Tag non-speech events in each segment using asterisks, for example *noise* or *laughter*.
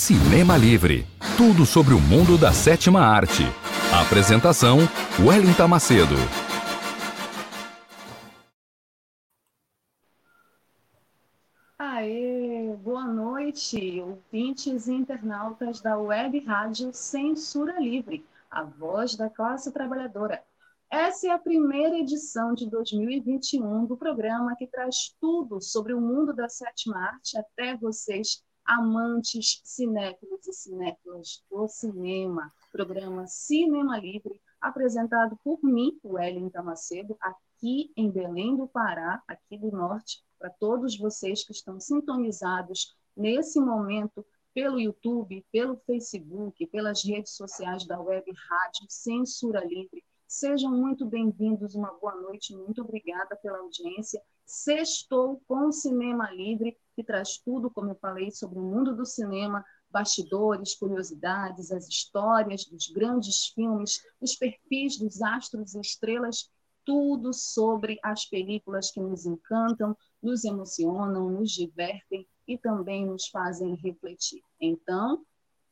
Cinema Livre tudo sobre o mundo da sétima arte. Apresentação: Wellington Macedo. Aê, boa noite, ouvintes e internautas da Web Rádio Censura Livre, a voz da classe trabalhadora. Essa é a primeira edição de 2021 do programa que traz tudo sobre o mundo da sétima arte até vocês, amantes cinéfilos e cinéfilas do cinema. Programa Cinema Livre, apresentado por mim, Wellington Macedo, aqui em Belém do Pará, aqui do Norte, para todos vocês que estão sintonizados nesse momento pelo YouTube, pelo Facebook, pelas redes sociais da Web Rádio Censura Livre Sejam muito bem-vindos, uma boa noite, muito obrigada pela audiência. Sextou com o Cinema Livre, que traz tudo, como eu falei, sobre o mundo do cinema, bastidores, curiosidades, as histórias dos grandes filmes, os perfis dos astros e estrelas, tudo sobre as películas que nos encantam, nos emocionam, nos divertem e também nos fazem refletir. Então,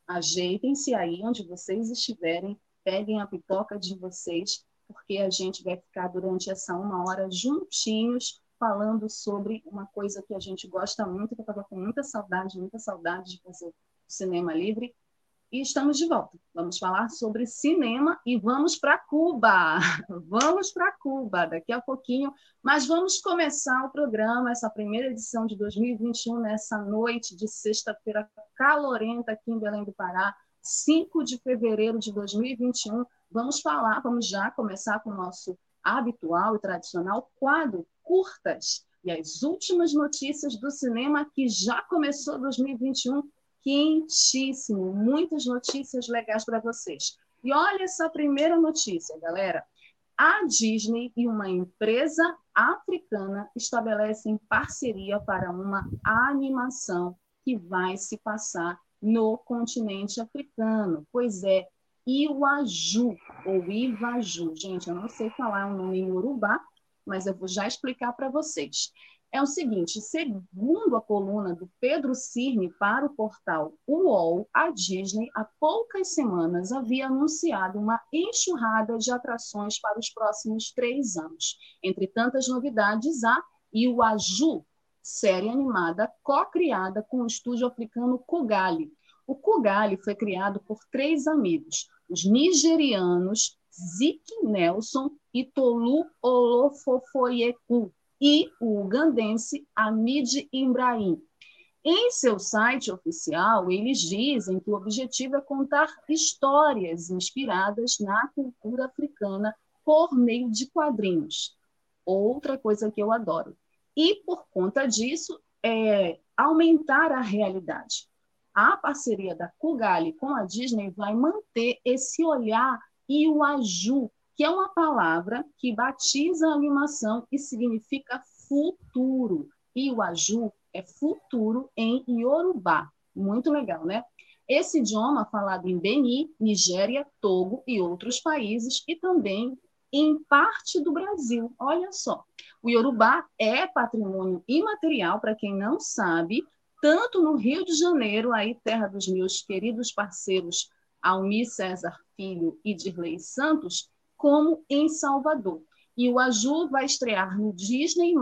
ajeitem-se aí onde vocês estiverem peguem a pipoca de vocês, porque a gente vai ficar durante essa uma hora juntinhos falando sobre uma coisa que a gente gosta muito, que eu estava com muita saudade, muita saudade de fazer cinema livre. E estamos de volta. Vamos falar sobre cinema e vamos para Cuba. *laughs* Vamos para Cuba daqui a pouquinho, mas vamos começar o programa, essa primeira edição de 2021, nessa noite de sexta-feira calorenta aqui em Belém do Pará 5 de fevereiro de 2021. Vamos falar, vamos já começar com o nosso habitual e tradicional quadro Curtas e as últimas notícias do cinema que já começou 2021 quentíssimo, muitas notícias legais para vocês. E olha essa primeira notícia, galera. A Disney e uma empresa africana estabelecem parceria para uma animação que vai se passar no continente africano. Pois é, Iwaju, ou Ivaju. Gente, eu não sei falar o nome em urubá, mas eu vou já explicar para vocês. É o seguinte, segundo a coluna do Pedro Cirne para o portal UOL, a Disney, há poucas semanas, havia anunciado uma enxurrada de atrações para os próximos três anos. Entre tantas novidades, a Iwaju, série animada co-criada com o estúdio africano Kugali. O Kugali foi criado por três amigos, os nigerianos Ziki Nelson e Tolu Olofofoyeku e o ugandense Amid Ibrahim. Em seu site oficial, eles dizem que o objetivo é contar histórias inspiradas na cultura africana por meio de quadrinhos. Outra coisa que eu adoro e, por conta disso, é, aumentar a realidade. A parceria da Kugali com a Disney vai manter esse olhar e o aju, que é uma palavra que batiza a animação e significa futuro. E o aju é futuro em Yorubá. Muito legal, né? Esse idioma falado em Beni, Nigéria, Togo e outros países, e também em parte do Brasil. Olha só. O Yorubá é patrimônio imaterial, para quem não sabe, tanto no Rio de Janeiro, aí terra dos meus queridos parceiros Almi César Filho e Dirley Santos, como em Salvador. E o Aju vai estrear no Disney+,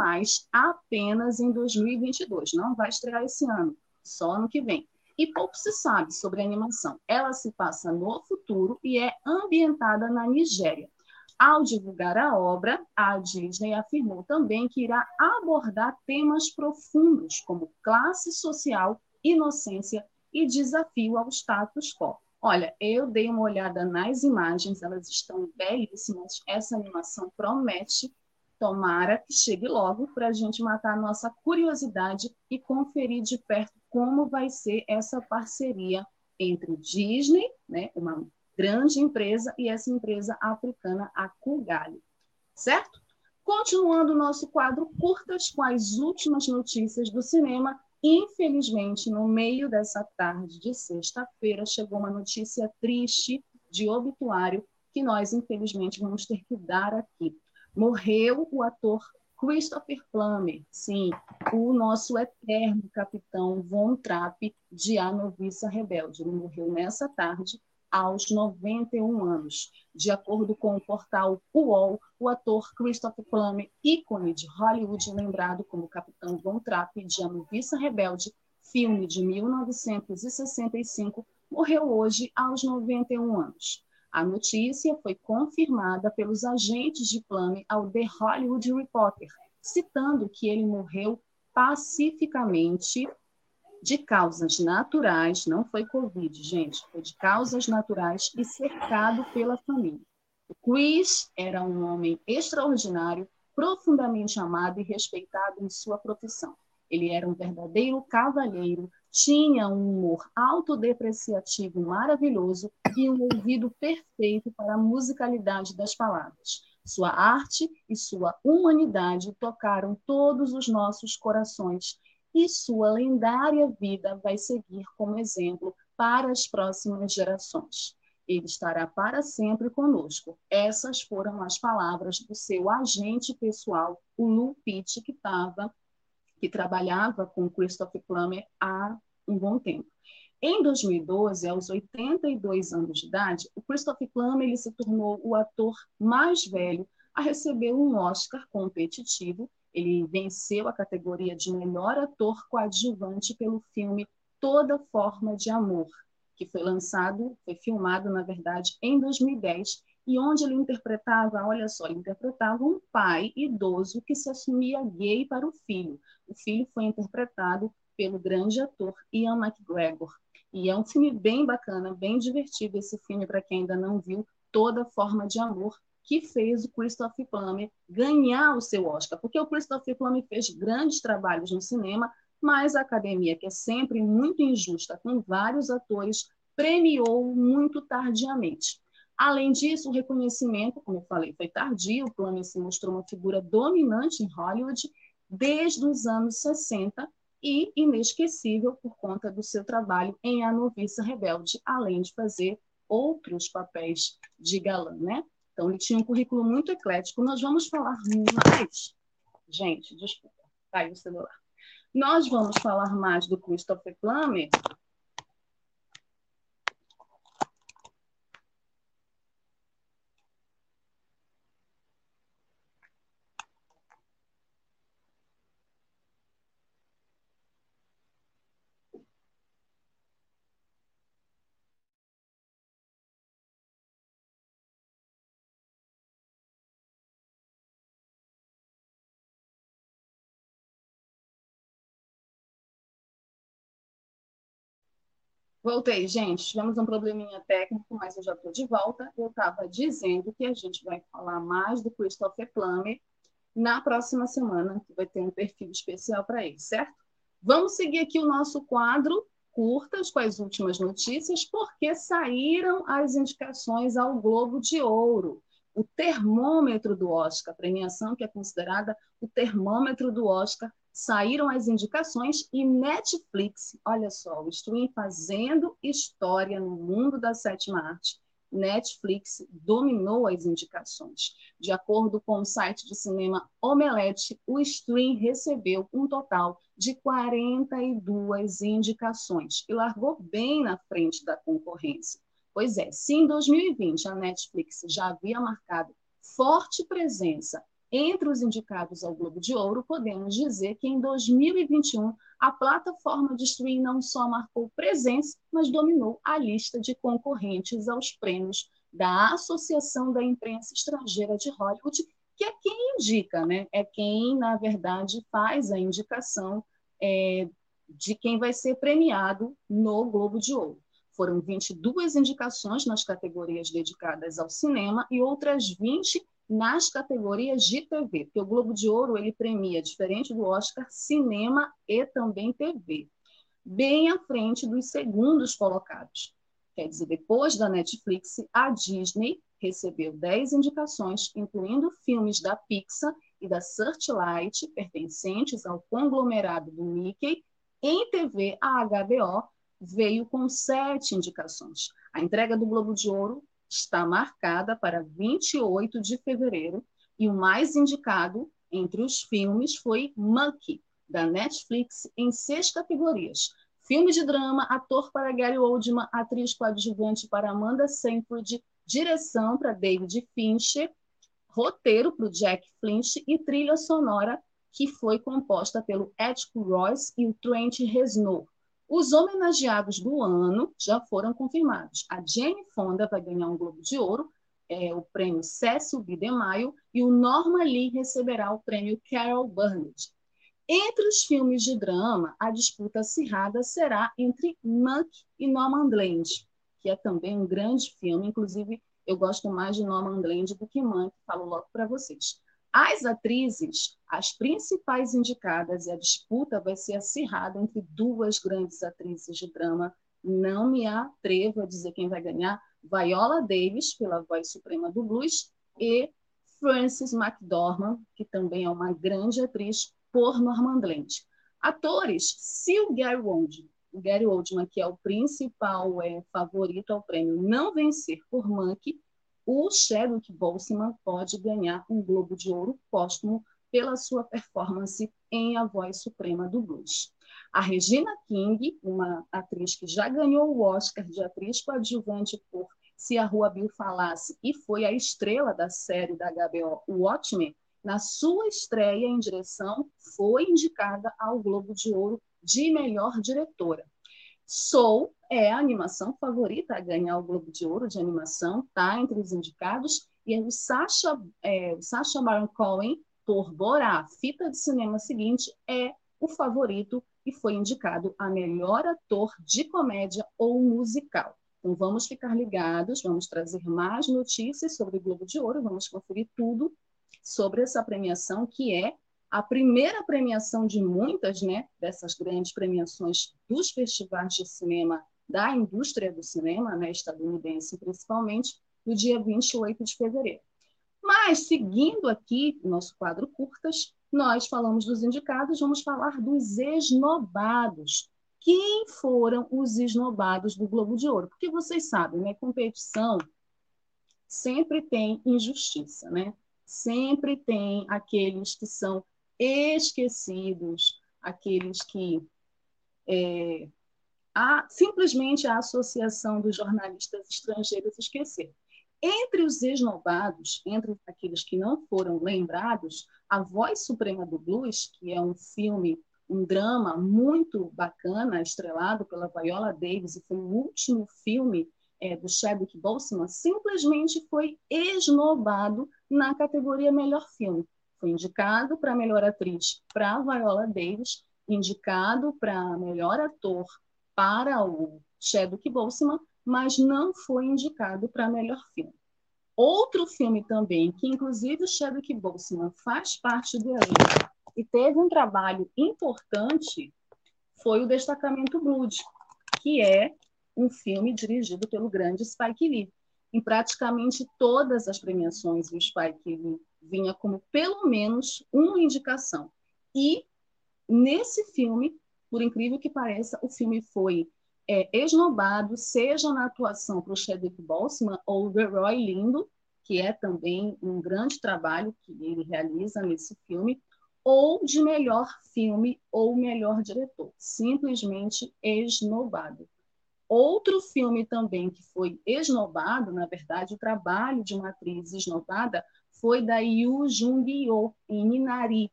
apenas em 2022. Não vai estrear esse ano, só ano que vem. E pouco se sabe sobre a animação. Ela se passa no futuro e é ambientada na Nigéria. Ao divulgar a obra, a Disney afirmou também que irá abordar temas profundos como classe social, inocência e desafio ao status quo. Olha, eu dei uma olhada nas imagens, elas estão belíssimas. Essa animação promete. Tomara que chegue logo para a gente matar a nossa curiosidade e conferir de perto como vai ser essa parceria entre Disney, né, uma grande empresa e essa empresa africana, a Kugali. Certo? Continuando o nosso quadro curtas com as últimas notícias do cinema, infelizmente, no meio dessa tarde de sexta-feira, chegou uma notícia triste de obituário que nós, infelizmente, vamos ter que dar aqui. Morreu o ator Christopher Plummer, sim, o nosso eterno capitão Von Trapp de A Noviça Rebelde. Ele morreu nessa tarde, aos 91 anos. De acordo com o portal UOL, o ator Christopher Plummer, ícone de Hollywood, lembrado como Capitão Von Trapp de A Noviça Rebelde, filme de 1965, morreu hoje aos 91 anos. A notícia foi confirmada pelos agentes de Plummer ao The Hollywood Reporter, citando que ele morreu pacificamente de causas naturais, não foi Covid, gente, foi de causas naturais e cercado pela família. O Chris era um homem extraordinário, profundamente amado e respeitado em sua profissão. Ele era um verdadeiro cavalheiro, tinha um humor autodepreciativo maravilhoso e um ouvido perfeito para a musicalidade das palavras. Sua arte e sua humanidade tocaram todos os nossos corações e sua lendária vida vai seguir como exemplo para as próximas gerações. Ele estará para sempre conosco. Essas foram as palavras do seu agente pessoal, o Lou Pitt, que estava, que trabalhava com Christopher Plummer há um bom tempo. Em 2012, aos 82 anos de idade, o Christopher Plummer ele se tornou o ator mais velho a receber um Oscar competitivo ele venceu a categoria de melhor ator coadjuvante pelo filme Toda Forma de Amor, que foi lançado, foi filmado, na verdade, em 2010, e onde ele interpretava, olha só, ele interpretava um pai idoso que se assumia gay para o filho. O filho foi interpretado pelo grande ator Ian McGregor. E é um filme bem bacana, bem divertido esse filme para quem ainda não viu, Toda Forma de Amor, que fez o Christopher Plummer ganhar o seu Oscar, porque o Christopher Plummer fez grandes trabalhos no cinema, mas a academia, que é sempre muito injusta com vários atores, premiou muito tardiamente. Além disso, o reconhecimento, como eu falei, foi tardio. O Plummer se mostrou uma figura dominante em Hollywood desde os anos 60 e inesquecível por conta do seu trabalho em A Noviça Rebelde, além de fazer outros papéis de galã, né? Então, ele tinha um currículo muito eclético. Nós vamos falar mais. Gente, desculpa, caiu o celular. Nós vamos falar mais do Christopher Plummer Voltei, gente. Tivemos um probleminha técnico, mas eu já estou de volta. Eu estava dizendo que a gente vai falar mais do Christopher Plummer na próxima semana, que vai ter um perfil especial para ele, certo? Vamos seguir aqui o nosso quadro curtas com as últimas notícias, porque saíram as indicações ao Globo de Ouro. O termômetro do Oscar, premiação que é considerada o termômetro do Oscar, saíram as indicações e Netflix, olha só, o streaming fazendo história no mundo da sétima arte. Netflix dominou as indicações. De acordo com o site de cinema Omelete, o stream recebeu um total de 42 indicações e largou bem na frente da concorrência. Pois é, se em 2020 a Netflix já havia marcado forte presença entre os indicados ao Globo de Ouro, podemos dizer que em 2021 a plataforma de streaming não só marcou presença, mas dominou a lista de concorrentes aos prêmios da Associação da Imprensa Estrangeira de Hollywood, que é quem indica, né? É quem, na verdade, faz a indicação é, de quem vai ser premiado no Globo de Ouro. Foram 22 indicações nas categorias dedicadas ao cinema e outras 20 nas categorias de TV, porque o Globo de Ouro ele premia, diferente do Oscar, cinema e também TV, bem à frente dos segundos colocados. Quer dizer, depois da Netflix, a Disney recebeu 10 indicações, incluindo filmes da Pixar e da Searchlight, pertencentes ao conglomerado do Mickey. Em TV, a HBO veio com sete indicações. A entrega do Globo de Ouro está marcada para 28 de fevereiro e o mais indicado entre os filmes foi Monkey, da Netflix, em seis categorias. Filme de drama, ator para Gary Oldman, atriz coadjuvante para Amanda Seyfried, direção para David Fincher, roteiro para Jack Flint e trilha sonora que foi composta pelo Atticus Royce e o Trent Reznor. Os homenageados do ano já foram confirmados. A Jane Fonda vai ganhar um Globo de Ouro, é, o prêmio Cecil B. DeMaio, e o Norma Lee receberá o prêmio Carol Burnett. Entre os filmes de drama, a disputa acirrada será entre Monk e Nomadland, que é também um grande filme, inclusive eu gosto mais de Nomadland do que Monk, falo logo para vocês. As atrizes, as principais indicadas, e a disputa vai ser acirrada entre duas grandes atrizes de drama. Não me atrevo a dizer quem vai ganhar. Viola Davis, pela voz suprema do blues, e Frances McDormand, que também é uma grande atriz, por Normandland. Atores, se o Gary Oldman, o Gary Oldman, que é o principal é, favorito ao prêmio, não vencer por Monkey, o Chadwick Boseman pode ganhar um Globo de Ouro póstumo pela sua performance em A Voz Suprema do Blues. A Regina King, uma atriz que já ganhou o Oscar de atriz coadjuvante por Se a Rua Bill Falasse e foi a estrela da série da HBO Watchmen, na sua estreia em direção, foi indicada ao Globo de Ouro de melhor diretora. Soul é a animação favorita a ganhar o Globo de Ouro de animação, tá entre os indicados, e o Sacha, é, o Sacha Baron Cohen, por Borá, fita de cinema seguinte, é o favorito e foi indicado a melhor ator de comédia ou musical. Então vamos ficar ligados, vamos trazer mais notícias sobre o Globo de Ouro, vamos conferir tudo sobre essa premiação que é a primeira premiação de muitas, né, dessas grandes premiações dos festivais de cinema da indústria do cinema, né, estadunidense principalmente, no dia 28 de fevereiro. Mas, seguindo aqui nosso quadro curtas, nós falamos dos indicados, vamos falar dos esnobados. Quem foram os esnobados do Globo de Ouro? Porque vocês sabem, né, competição sempre tem injustiça, né? Sempre tem aqueles que são esquecidos, aqueles que é, a, simplesmente a Associação dos Jornalistas Estrangeiros esqueceu. Entre os esnobados, entre aqueles que não foram lembrados, A Voz Suprema do Blues, que é um filme, um drama muito bacana, estrelado pela Viola Davis, e foi o último filme é, do Chadwick Boseman, simplesmente foi esnobado na categoria Melhor Filme. Foi indicado para melhor atriz para Viola Davis, indicado para melhor ator para o Chadwick Boseman, mas não foi indicado para melhor filme. Outro filme também, que inclusive o Chadwick Boseman faz parte do elenco e teve um trabalho importante, foi o Destacamento Blood, que é um filme dirigido pelo grande Spike Lee. Em praticamente todas as premiações, o Spike Lee vinha como pelo menos uma indicação. E nesse filme, por incrível que pareça, o filme foi é, esnobado, seja na atuação para o Chadwick Boseman ou o Roy Lindo, que é também um grande trabalho que ele realiza nesse filme, ou de melhor filme ou melhor diretor, simplesmente esnobado. Outro filme também que foi esnobado, na verdade, o trabalho de uma atriz esnobada foi da Yu Jung-yo, em Minari.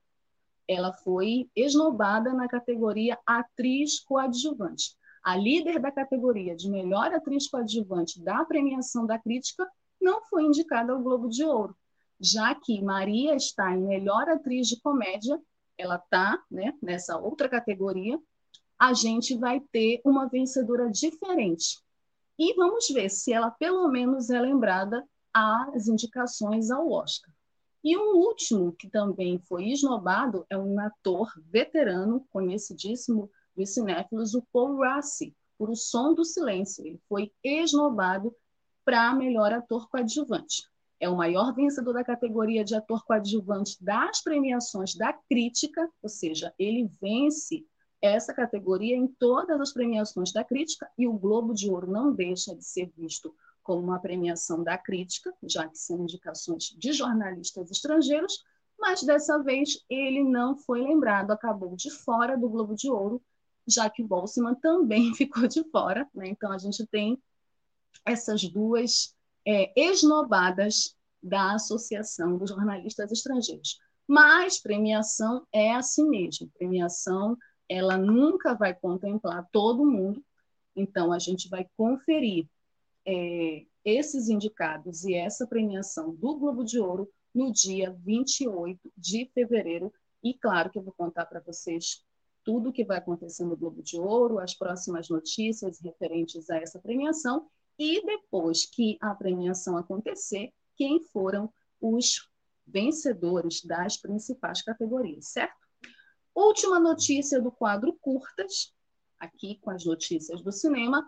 Ela foi esnobada na categoria atriz coadjuvante. A líder da categoria de melhor atriz coadjuvante da premiação da crítica não foi indicada ao Globo de Ouro, já que Maria está em melhor atriz de comédia, ela está né, nessa outra categoria, a gente vai ter uma vencedora diferente. E vamos ver se ela pelo menos é lembrada as indicações ao Oscar. E um último que também foi esnobado é um ator veterano, conhecidíssimo dos cinéfilos, o Paul Rassi, por O Som do Silêncio. Ele foi esnobado para melhor ator coadjuvante. É o maior vencedor da categoria de ator coadjuvante das premiações da crítica, ou seja, ele vence essa categoria em todas as premiações da crítica e o Globo de Ouro não deixa de ser visto como uma premiação da crítica, já que são indicações de jornalistas estrangeiros, mas dessa vez ele não foi lembrado, acabou de fora do Globo de Ouro, já que o Boltzmann também *laughs* ficou de fora. Né? Então, a gente tem essas duas é, esnobadas da Associação dos Jornalistas Estrangeiros. Mas premiação é assim mesmo. Premiação, ela nunca vai contemplar todo mundo. Então, a gente vai conferir é, esses indicados e essa premiação do Globo de Ouro no dia 28 de fevereiro. E claro que eu vou contar para vocês tudo o que vai acontecer no Globo de Ouro, as próximas notícias referentes a essa premiação e depois que a premiação acontecer, quem foram os vencedores das principais categorias, certo? Última notícia do quadro Curtas, aqui com as notícias do cinema.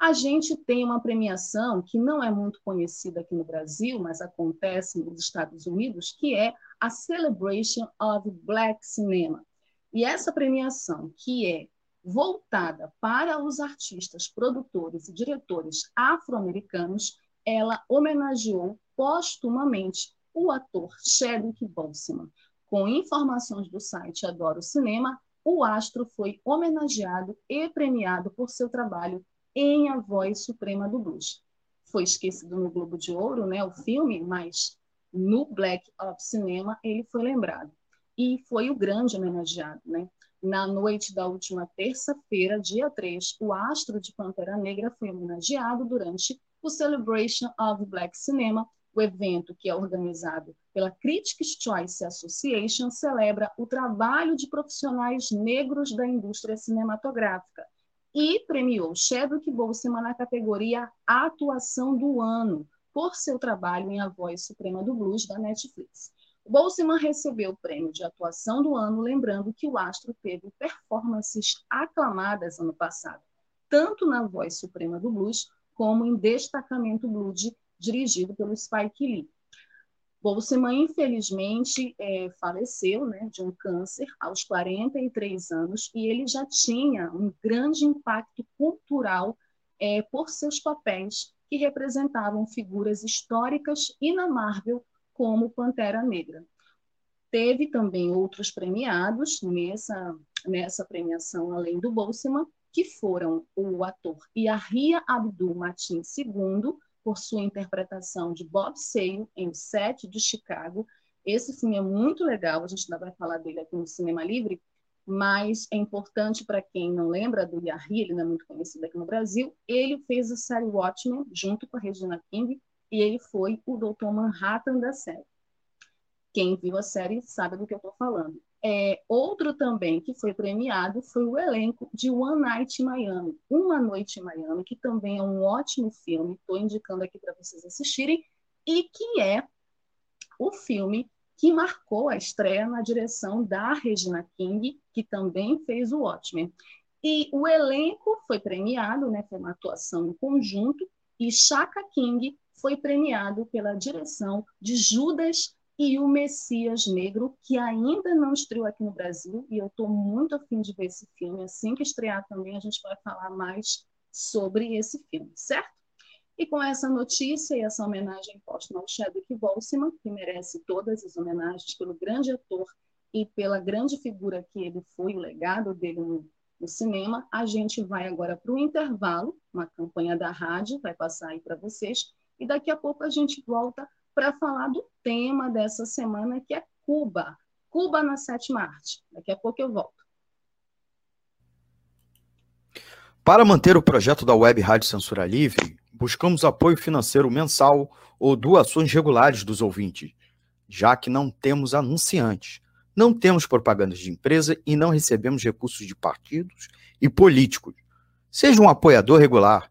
A gente tem uma premiação que não é muito conhecida aqui no Brasil, mas acontece nos Estados Unidos, que é a Celebration of Black Cinema. E essa premiação, que é voltada para os artistas, produtores e diretores afro-americanos, ela homenageou postumamente o ator Chadwick Boseman. Com informações do site Adoro Cinema, o astro foi homenageado e premiado por seu trabalho em A Voz Suprema do Blues. Foi esquecido no Globo de Ouro, né, o filme, mas no Black of Cinema ele foi lembrado. E foi o grande homenageado. Né? Na noite da última terça-feira, dia 3, o astro de Pantera Negra foi homenageado durante o Celebration of Black Cinema, o evento, que é organizado pela Critics' Choice Association, celebra o trabalho de profissionais negros da indústria cinematográfica e premiou Chadwick Boseman na categoria Atuação do Ano, por seu trabalho em A Voz Suprema do Blues da Netflix. Boseman recebeu o prêmio de atuação do ano, lembrando que o astro teve performances aclamadas ano passado, tanto na Voz Suprema do Blues como em Destacamento Blues dirigido pelo Spike Lee. Boltzmann, infelizmente, é, faleceu né, de um câncer aos 43 anos e ele já tinha um grande impacto cultural é, por seus papéis que representavam figuras históricas e na Marvel como Pantera Negra. Teve também outros premiados nessa, nessa premiação, além do Boltzmann, que foram o ator Yahya Abdul Mateen II, por sua interpretação de Bob Sale em O Sete de Chicago. Esse filme é muito legal, a gente ainda vai falar dele aqui no Cinema Livre, mas é importante para quem não lembra do Yahya, ele não é muito conhecido aqui no Brasil, ele fez a série Watchmen junto com a Regina King e ele foi o Dr. Manhattan da série. Quem viu a série sabe do que eu estou falando. É, outro também que foi premiado foi o elenco de One Night in Miami, Uma Noite em Miami, que também é um ótimo filme, estou indicando aqui para vocês assistirem, e que é o filme que marcou a estreia na direção da Regina King, que também fez o Watchmen. E o elenco foi premiado, né, foi uma atuação em conjunto, e Chaka King foi premiado pela direção de Judas e o Messias Negro, que ainda não estreou aqui no Brasil, e eu estou muito afim de ver esse filme. Assim que estrear também, a gente vai falar mais sobre esse filme, certo? E com essa notícia e essa homenagem posta ao Chadwick Boseman, que merece todas as homenagens pelo grande ator e pela grande figura que ele foi, o legado dele no, no cinema, a gente vai agora para o intervalo, uma campanha da rádio, vai passar aí para vocês, e daqui a pouco a gente volta para falar do tema dessa semana, que é Cuba. Cuba na sétima arte. Daqui a pouco eu volto. Para manter o projeto da Web Rádio Censura Livre, buscamos apoio financeiro mensal ou doações regulares dos ouvintes, já que não temos anunciantes, não temos propagandas de empresa e não recebemos recursos de partidos e políticos. Seja um apoiador regular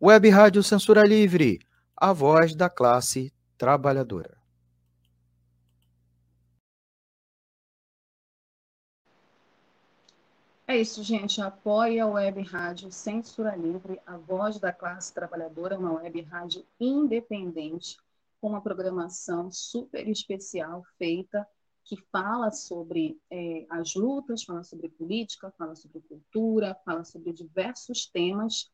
Web Rádio Censura Livre, a voz da classe trabalhadora. É isso, gente. Apoie a Web Rádio Censura Livre, a voz da classe trabalhadora, uma web rádio independente, com uma programação super especial feita que fala sobre é, as lutas, fala sobre política, fala sobre cultura, fala sobre diversos temas.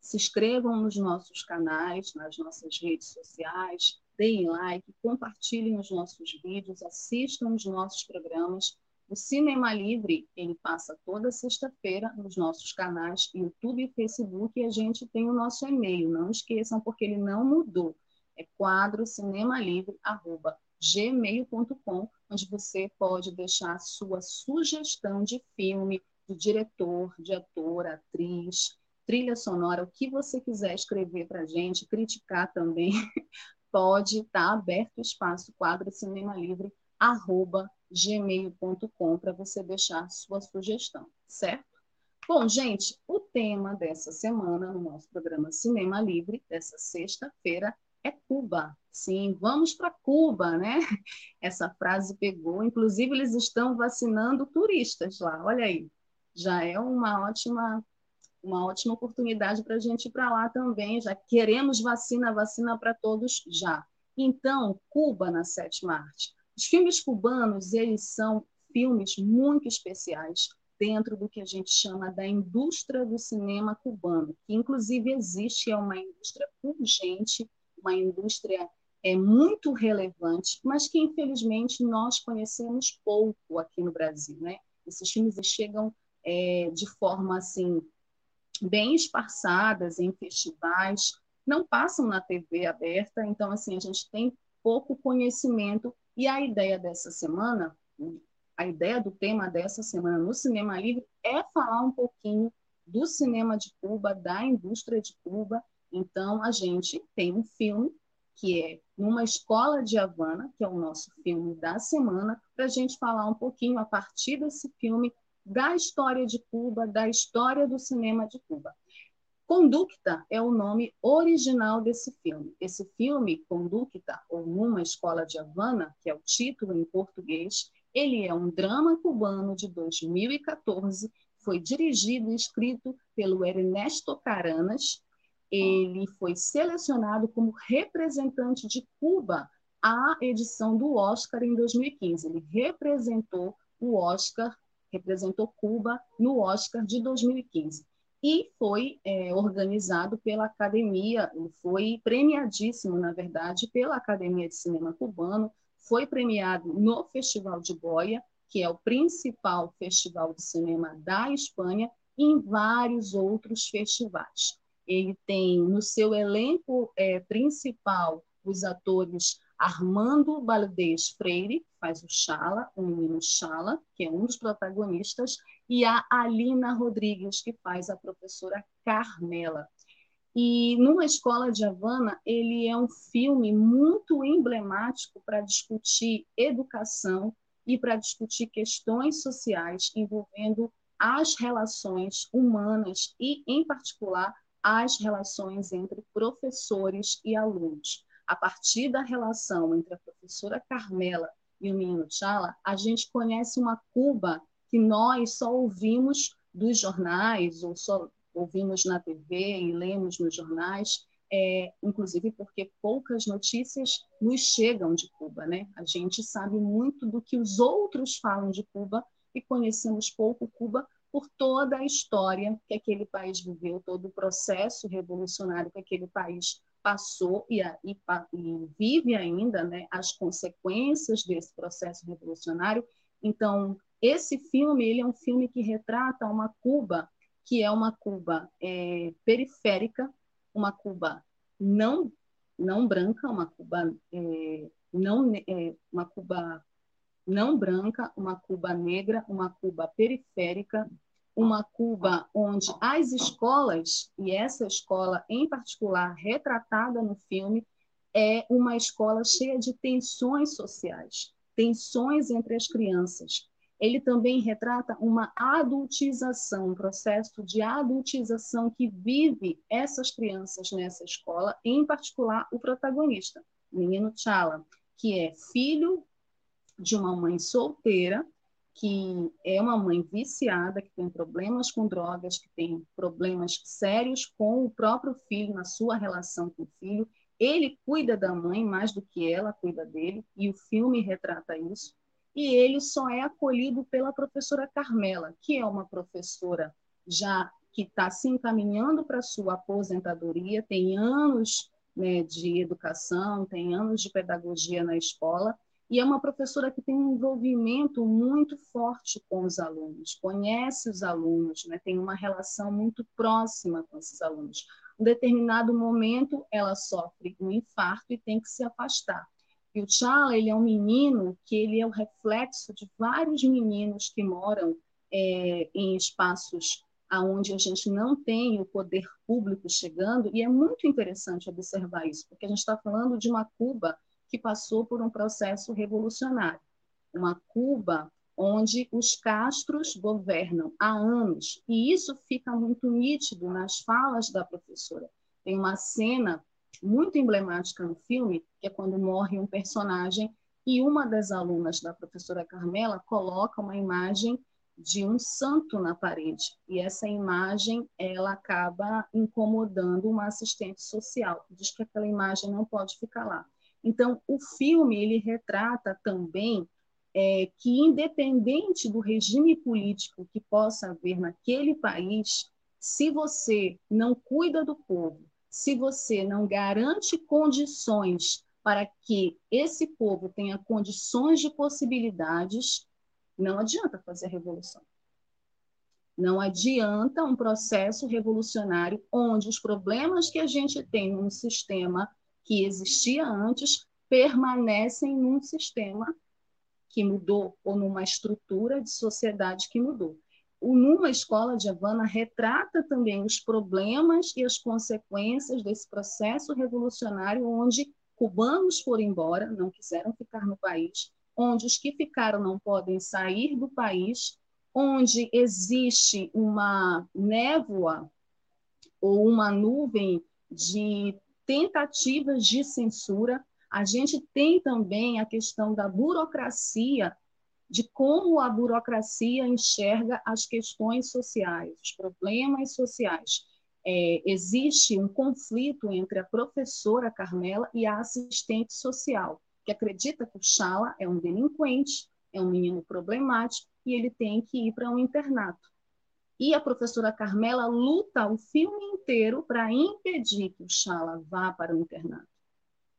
Se inscrevam nos nossos canais, nas nossas redes sociais, deem like, compartilhem os nossos vídeos, assistam os nossos programas o Cinema Livre, ele passa toda sexta-feira nos nossos canais YouTube e Facebook e a gente tem o nosso e-mail. Não esqueçam, porque ele não mudou. É quadro cinemalivre.gmail.com, onde você pode deixar sua sugestão de filme, de diretor, de ator, atriz, trilha sonora, o que você quiser escrever para a gente, criticar também, *laughs* pode estar tá aberto espaço, quadro Cinema Livre, arroba gmail.com para você deixar sua sugestão, certo? Bom, gente, o tema dessa semana no nosso programa Cinema Livre, dessa sexta-feira, é Cuba. Sim, vamos para Cuba, né? *laughs* Essa frase pegou. Inclusive, eles estão vacinando turistas lá. Olha aí, já é uma ótima, uma ótima oportunidade para a gente ir para lá também. Já queremos vacina, vacina para todos já. Então, Cuba na sétima arte. Os filmes cubanos, eles são filmes muito especiais dentro do que a gente chama da indústria do cinema cubano, que inclusive existe, é uma indústria urgente, uma indústria é muito relevante, mas que infelizmente nós conhecemos pouco aqui no Brasil, né? Esses filmes chegam é, de forma assim bem esparçadas em festivais, não passam na TV aberta, então assim a gente tem pouco conhecimento e a ideia dessa semana, a ideia do tema dessa semana no Cinema Livre é falar um pouquinho do cinema de Cuba, da indústria de Cuba. Então, a gente tem um filme que é Numa Escola de Havana, que é o nosso filme da semana, para a gente falar um pouquinho, a partir desse filme, da história de Cuba, da história do cinema de Cuba. Conducta é o nome original desse filme. Esse filme, Conducta, ou Numa Escola de Havana, que é o título em português, ele é um drama cubano de 2014, foi dirigido e escrito pelo Ernesto Caranas. Ele foi selecionado como representante de Cuba à edição do Oscar em 2015. Ele representou o Oscar, representou Cuba no Oscar de 2015 e foi é, organizado pela Academia, foi premiadíssimo, na verdade, pela Academia de Cinema Cubano, foi premiado no Festival de Goya, que é o principal festival de cinema da Espanha, e em vários outros festivais. Ele tem no seu elenco é, principal os atores Armando Valdez Freire, faz o Chala, o menino Chala, que é um dos protagonistas, e a Alina Rodrigues, que faz a professora Carmela. E numa escola de Havana, ele é um filme muito emblemático para discutir educação e para discutir questões sociais envolvendo as relações humanas e, em particular, as relações entre professores e alunos. A partir da relação entre a professora Carmela e o menino Chala, a gente conhece uma Cuba que nós só ouvimos dos jornais ou só ouvimos na TV e lemos nos jornais, é, inclusive porque poucas notícias nos chegam de Cuba, né? A gente sabe muito do que os outros falam de Cuba e conhecemos pouco Cuba por toda a história que aquele país viveu, todo o processo revolucionário que aquele país passou e, e, e vive ainda, né? As consequências desse processo revolucionário. Então, esse filme ele é um filme que retrata uma Cuba que é uma Cuba é, periférica, uma Cuba não não branca, uma Cuba é, não é, uma Cuba não branca, uma Cuba negra, uma Cuba periférica, uma Cuba onde as escolas e essa escola em particular retratada no filme é uma escola cheia de tensões sociais, tensões entre as crianças, ele também retrata uma adultização, um processo de adultização que vive essas crianças nessa escola, em particular o protagonista, o menino Chala, que é filho de uma mãe solteira, que é uma mãe viciada, que tem problemas com drogas, que tem problemas sérios com o próprio filho, na sua relação com o filho. Ele cuida da mãe mais do que ela cuida dele, e o filme retrata isso. E ele só é acolhido pela professora Carmela, que é uma professora já que está se encaminhando para sua aposentadoria, tem anos né, de educação, tem anos de pedagogia na escola, e é uma professora que tem um envolvimento muito forte com os alunos, conhece os alunos, né? tem uma relação muito próxima com esses alunos. Em determinado momento, ela sofre um infarto e tem que se afastar. E o Chala, ele é um menino que ele é o reflexo de vários meninos que moram é, em espaços aonde a gente não tem o poder público chegando, e é muito interessante observar isso, porque a gente está falando de uma Cuba que passou por um processo revolucionário. Uma Cuba onde os castros governam há anos, e isso fica muito nítido nas falas da professora. Tem uma cena muito emblemática no filme, que é quando morre um personagem e uma das alunas da professora Carmela coloca uma imagem de um santo na parede e essa imagem ela acaba incomodando uma assistente social diz que aquela imagem não pode ficar lá então, o filme ele retrata também é, que, independente do regime político que possa haver naquele país, se você não cuida do povo, se você não garante condições para que esse povo tenha condições de possibilidades, não adianta fazer a revolução. Não adianta um processo revolucionário onde os problemas que a gente tem num sistema que existia antes permanecem num sistema que mudou ou numa estrutura de sociedade que mudou. O Numa Escola de Havana retrata também os problemas e as consequências desse processo revolucionário onde cubanos foram embora, não quiseram ficar no país, onde os que ficaram não podem sair do país, onde existe uma névoa ou uma nuvem de tentativas de censura. A gente tem também a questão da burocracia, de como a burocracia enxerga as questões sociais, os problemas sociais. É, existe um conflito entre a professora Carmela e a assistente social, que acredita que o Chala é um delinquente, é um menino problemático e ele tem que ir para um internato. E a professora Carmela luta o filme inteiro para impedir que o Chala vá para o internato.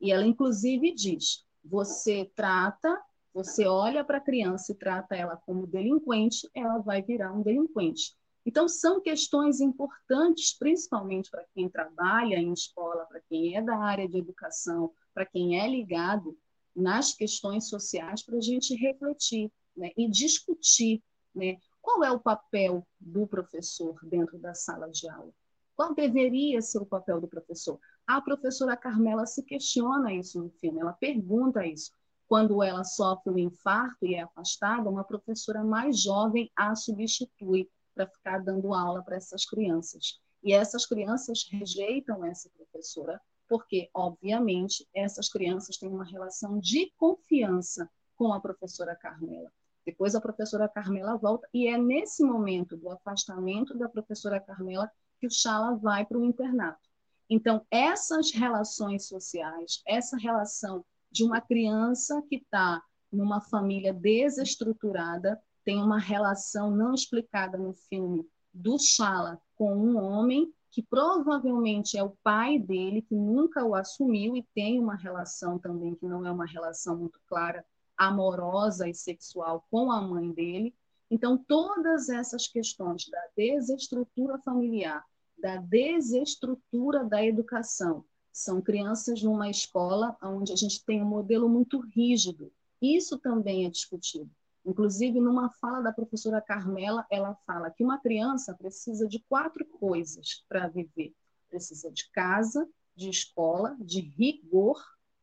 E ela, inclusive, diz: você trata, você olha para a criança e trata ela como delinquente, ela vai virar um delinquente. Então, são questões importantes, principalmente para quem trabalha em escola, para quem é da área de educação, para quem é ligado nas questões sociais, para a gente refletir né, e discutir né, qual é o papel do professor dentro da sala de aula? Qual deveria ser o papel do professor? A professora Carmela se questiona isso no filme, ela pergunta isso. Quando ela sofre um infarto e é afastada, uma professora mais jovem a substitui para ficar dando aula para essas crianças. E essas crianças rejeitam essa professora, porque, obviamente, essas crianças têm uma relação de confiança com a professora Carmela. Depois a professora Carmela volta, e é nesse momento do afastamento da professora Carmela que o Chala vai para o internato. Então, essas relações sociais, essa relação de uma criança que está numa família desestruturada, tem uma relação não explicada no filme do Chala com um homem que provavelmente é o pai dele, que nunca o assumiu e tem uma relação também que não é uma relação muito clara amorosa e sexual com a mãe dele. Então, todas essas questões da desestrutura familiar, da desestrutura da educação, são crianças numa escola onde a gente tem um modelo muito rígido. Isso também é discutido. Inclusive, numa fala da professora Carmela, ela fala que uma criança precisa de quatro coisas para viver: precisa de casa, de escola, de rigor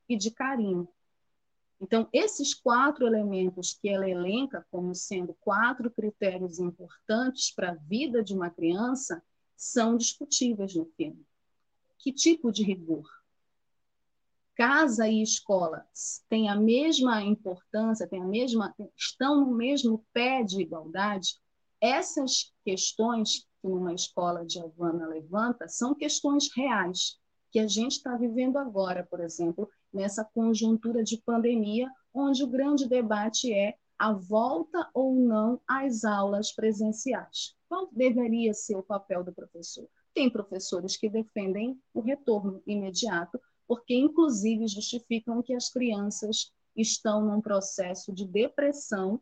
e de carinho. Então, esses quatro elementos que ela elenca como sendo quatro critérios importantes para a vida de uma criança são discutíveis no filme. Que tipo de rigor? casa e escola têm a mesma importância, têm a mesma, estão no mesmo pé de igualdade, essas questões que uma escola de Havana levanta são questões reais que a gente está vivendo agora, por exemplo, nessa conjuntura de pandemia, onde o grande debate é a volta ou não às aulas presenciais. Qual deveria ser o papel do professor? Tem professores que defendem o retorno imediato, porque, inclusive, justificam que as crianças estão num processo de depressão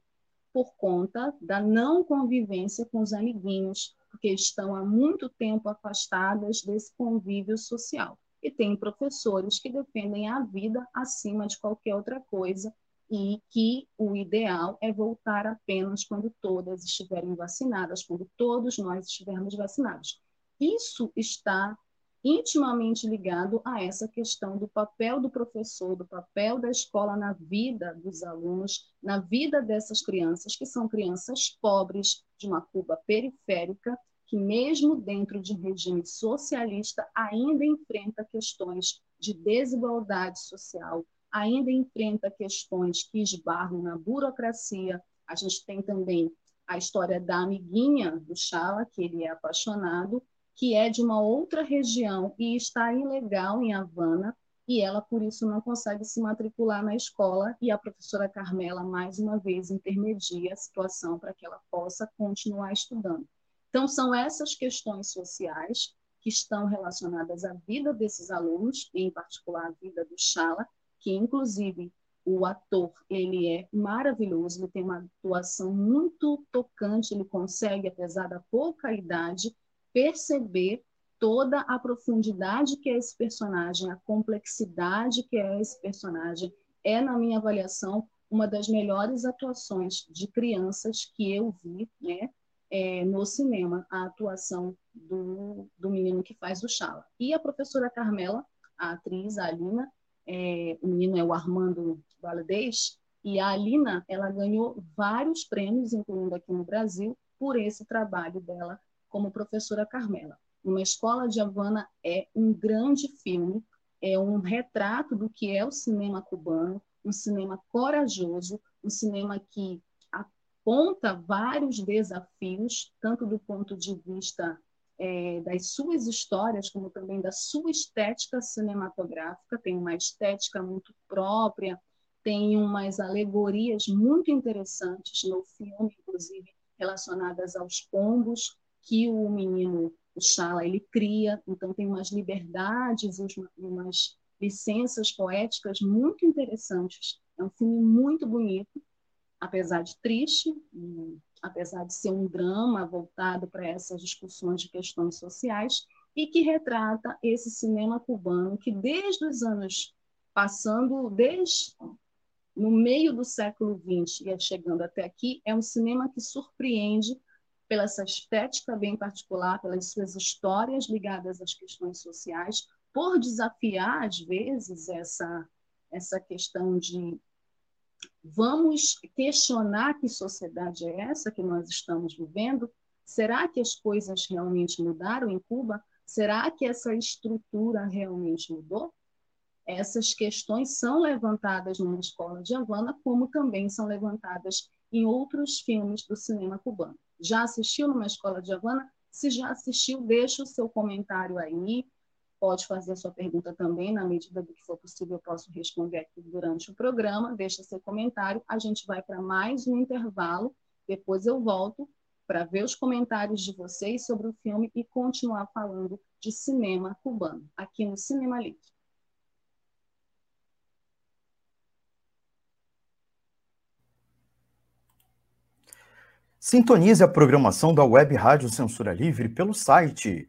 por conta da não convivência com os amiguinhos, porque estão há muito tempo afastadas desse convívio social. E tem professores que defendem a vida acima de qualquer outra coisa e que o ideal é voltar apenas quando todas estiverem vacinadas, quando todos nós estivermos vacinados. Isso está intimamente ligado a essa questão do papel do professor, do papel da escola na vida dos alunos, na vida dessas crianças, que são crianças pobres, de uma Cuba periférica, que mesmo dentro de um regime socialista ainda enfrenta questões de desigualdade social, ainda enfrenta questões que esbarram na burocracia. A gente tem também a história da amiguinha do Chala, que ele é apaixonado, que é de uma outra região e está ilegal em Havana, e ela, por isso, não consegue se matricular na escola, e a professora Carmela, mais uma vez, intermedia a situação para que ela possa continuar estudando. Então, são essas questões sociais que estão relacionadas à vida desses alunos, em particular a vida do Chala, que inclusive o ator ele é maravilhoso, ele tem uma atuação muito tocante, ele consegue, apesar da pouca idade, perceber toda a profundidade que é esse personagem, a complexidade que é esse personagem. É, na minha avaliação, uma das melhores atuações de crianças que eu vi né, é, no cinema, a atuação do, do menino que faz o Chala. E a professora Carmela, a atriz, a Alina, é, o menino é o Armando Valadez, e a Alina, ela ganhou vários prêmios, incluindo aqui no Brasil, por esse trabalho dela como professora Carmela. Uma Escola de Havana é um grande filme, é um retrato do que é o cinema cubano, um cinema corajoso, um cinema que aponta vários desafios, tanto do ponto de vista é, das suas histórias, como também da sua estética cinematográfica. Tem uma estética muito própria, tem umas alegorias muito interessantes no filme, inclusive relacionadas aos pombos que o menino, o Chala, ele cria. Então tem umas liberdades, umas licenças poéticas muito interessantes. É um filme muito bonito, apesar de triste, apesar de ser um drama voltado para essas discussões de questões sociais, e que retrata esse cinema cubano que, desde os anos passando, desde no meio do século XX e chegando até aqui, é um cinema que surpreende pela essa estética bem particular, pelas suas histórias ligadas às questões sociais, por desafiar, às vezes, essa, essa questão de Vamos questionar que sociedade é essa que nós estamos vivendo? Será que as coisas realmente mudaram em Cuba? Será que essa estrutura realmente mudou? Essas questões são levantadas numa escola de Havana, como também são levantadas em outros filmes do cinema cubano. Já assistiu numa escola de Havana? Se já assistiu, deixa o seu comentário aí, pode fazer a sua pergunta também, na medida do que for possível, eu posso responder aqui durante o programa. Deixa seu comentário. A gente vai para mais um intervalo. Depois eu volto para ver os comentários de vocês sobre o filme e continuar falando de cinema cubano, aqui no Cinema Livre. Sintonize a programação da Web Rádio Censura Livre pelo site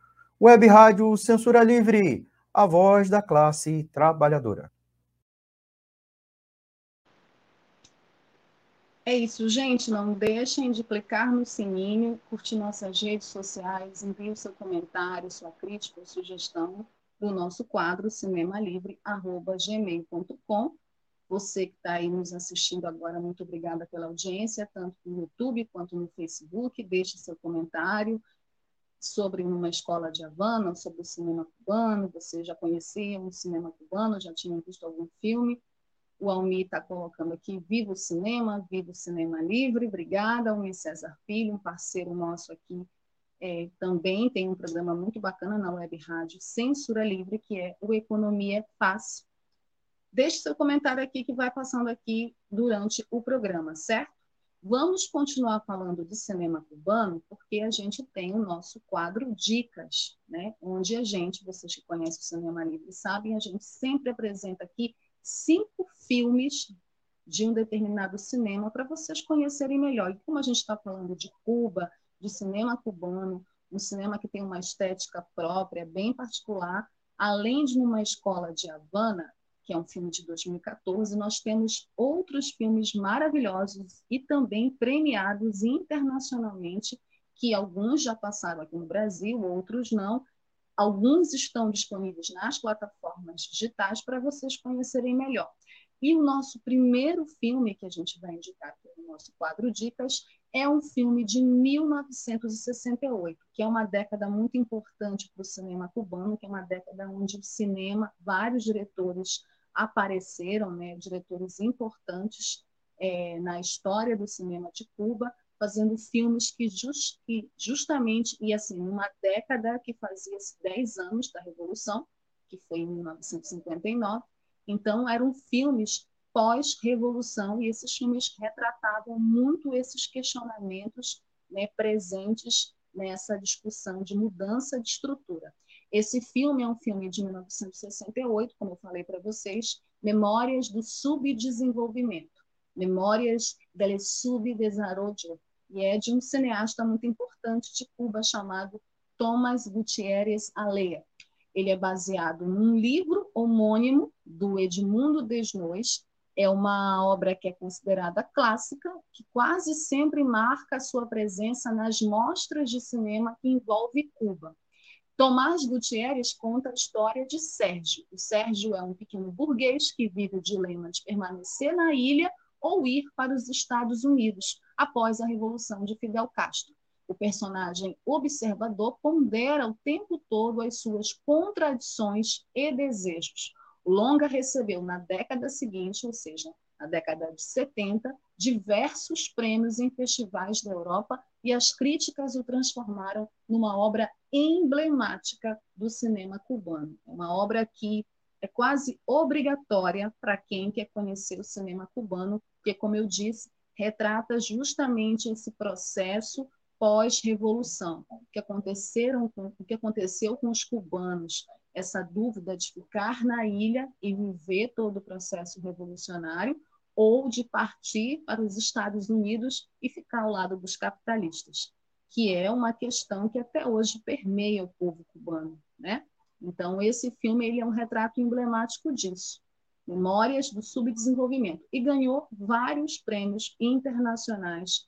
Web Rádio Censura Livre, a voz da classe trabalhadora. É isso, gente. Não deixem de clicar no sininho, curtir nossas redes sociais, envie o seu comentário, sua crítica ou sugestão do nosso quadro cinemalivre.gmail.com. Você que está aí nos assistindo agora, muito obrigada pela audiência, tanto no YouTube quanto no Facebook. Deixe seu comentário sobre uma escola de Havana, sobre o cinema cubano. Você já conhecia o cinema cubano, já tinha visto algum filme? O Almi está colocando aqui, viva o cinema, viva o cinema livre. Obrigada, Almi César Filho, um parceiro nosso aqui. É, também tem um programa muito bacana na Web Rádio Censura Livre, que é o Economia Fácil. Deixe seu comentário aqui que vai passando aqui durante o programa, certo? Vamos continuar falando de cinema cubano, porque a gente tem o nosso quadro Dicas, né? onde a gente, vocês que conhecem o Cinema Livre sabem, a gente sempre apresenta aqui cinco filmes de um determinado cinema para vocês conhecerem melhor. E como a gente está falando de Cuba, de cinema cubano, um cinema que tem uma estética própria, bem particular, além de uma escola de Havana, que é um filme de 2014, nós temos outros filmes maravilhosos e também premiados internacionalmente, que alguns já passaram aqui no Brasil, outros não, Alguns estão disponíveis nas plataformas digitais para vocês conhecerem melhor. E o nosso primeiro filme que a gente vai indicar aqui no nosso quadro Dicas é um filme de 1968, que é uma década muito importante para o cinema cubano, que é uma década onde o cinema, vários diretores apareceram, né, diretores importantes é, na história do cinema de Cuba, fazendo filmes que, just, que justamente, e assim, numa década que fazia-se 10 anos da Revolução, que foi em 1959, então eram filmes pós-revolução, e esses filmes retratavam muito esses questionamentos né, presentes nessa discussão de mudança de estrutura. Esse filme é um filme de 1968, como eu falei para vocês, Memórias do Subdesenvolvimento, Memórias del Subdesarrollo, e é de um cineasta muito importante de Cuba chamado Tomás Gutierrez Alea. Ele é baseado num livro homônimo do Edmundo Desnois. É uma obra que é considerada clássica, que quase sempre marca sua presença nas mostras de cinema que envolve Cuba. Tomás Gutierrez conta a história de Sérgio. O Sérgio é um pequeno burguês que vive o dilema de permanecer na ilha ou ir para os Estados Unidos após a Revolução de Fidel Castro. O personagem observador pondera o tempo todo as suas contradições e desejos. Longa recebeu na década seguinte, ou seja, na década de 70, diversos prêmios em festivais da Europa e as críticas o transformaram numa obra emblemática do cinema cubano. É uma obra que é quase obrigatória para quem quer conhecer o cinema cubano, porque, como eu disse, retrata justamente esse processo pós-revolução, o que aconteceram com, o que aconteceu com os cubanos, essa dúvida de ficar na ilha e viver todo o processo revolucionário ou de partir para os Estados Unidos e ficar ao lado dos capitalistas, que é uma questão que até hoje permeia o povo cubano, né? Então, esse filme ele é um retrato emblemático disso. Memórias do Subdesenvolvimento. E ganhou vários prêmios internacionais.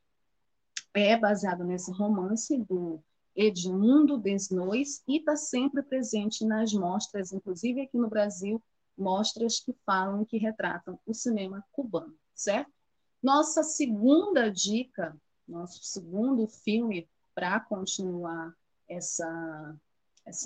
É baseado nesse romance do Edmundo Desnois e está sempre presente nas mostras, inclusive aqui no Brasil, mostras que falam, que retratam o cinema cubano, certo? Nossa segunda dica, nosso segundo filme para continuar essa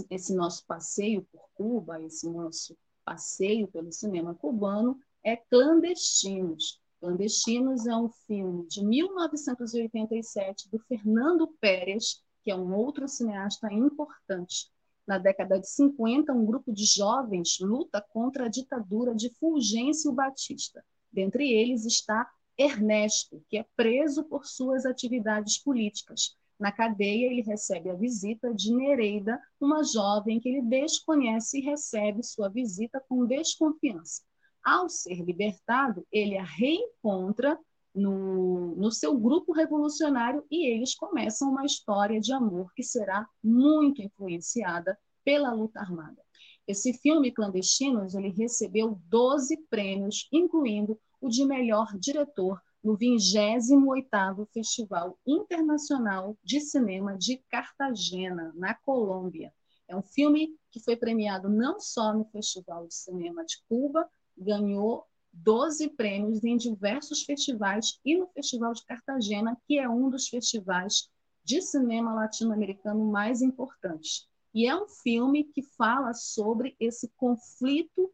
esse, nosso passeio por Cuba, esse nosso passeio pelo cinema cubano, é Clandestinos. Clandestinos é um filme de 1987 do Fernando Pérez, que é um outro cineasta importante. Na década de 50, um grupo de jovens luta contra a ditadura de Fulgêncio Batista. Dentre eles está Ernesto, que é preso por suas atividades políticas. Na cadeia, ele recebe a visita de Nereida, uma jovem que ele desconhece e recebe sua visita com desconfiança. Ao ser libertado, ele a reencontra no, no seu grupo revolucionário e eles começam uma história de amor que será muito influenciada pela luta armada. Esse filme Clandestinos ele recebeu 12 prêmios, incluindo o de melhor diretor no 28º Festival Internacional de Cinema de Cartagena, na Colômbia. É um filme que foi premiado não só no Festival de Cinema de Cuba, ganhou 12 prêmios em diversos festivais e no Festival de Cartagena, que é um dos festivais de cinema latino-americano mais importantes. E é um filme que fala sobre esse conflito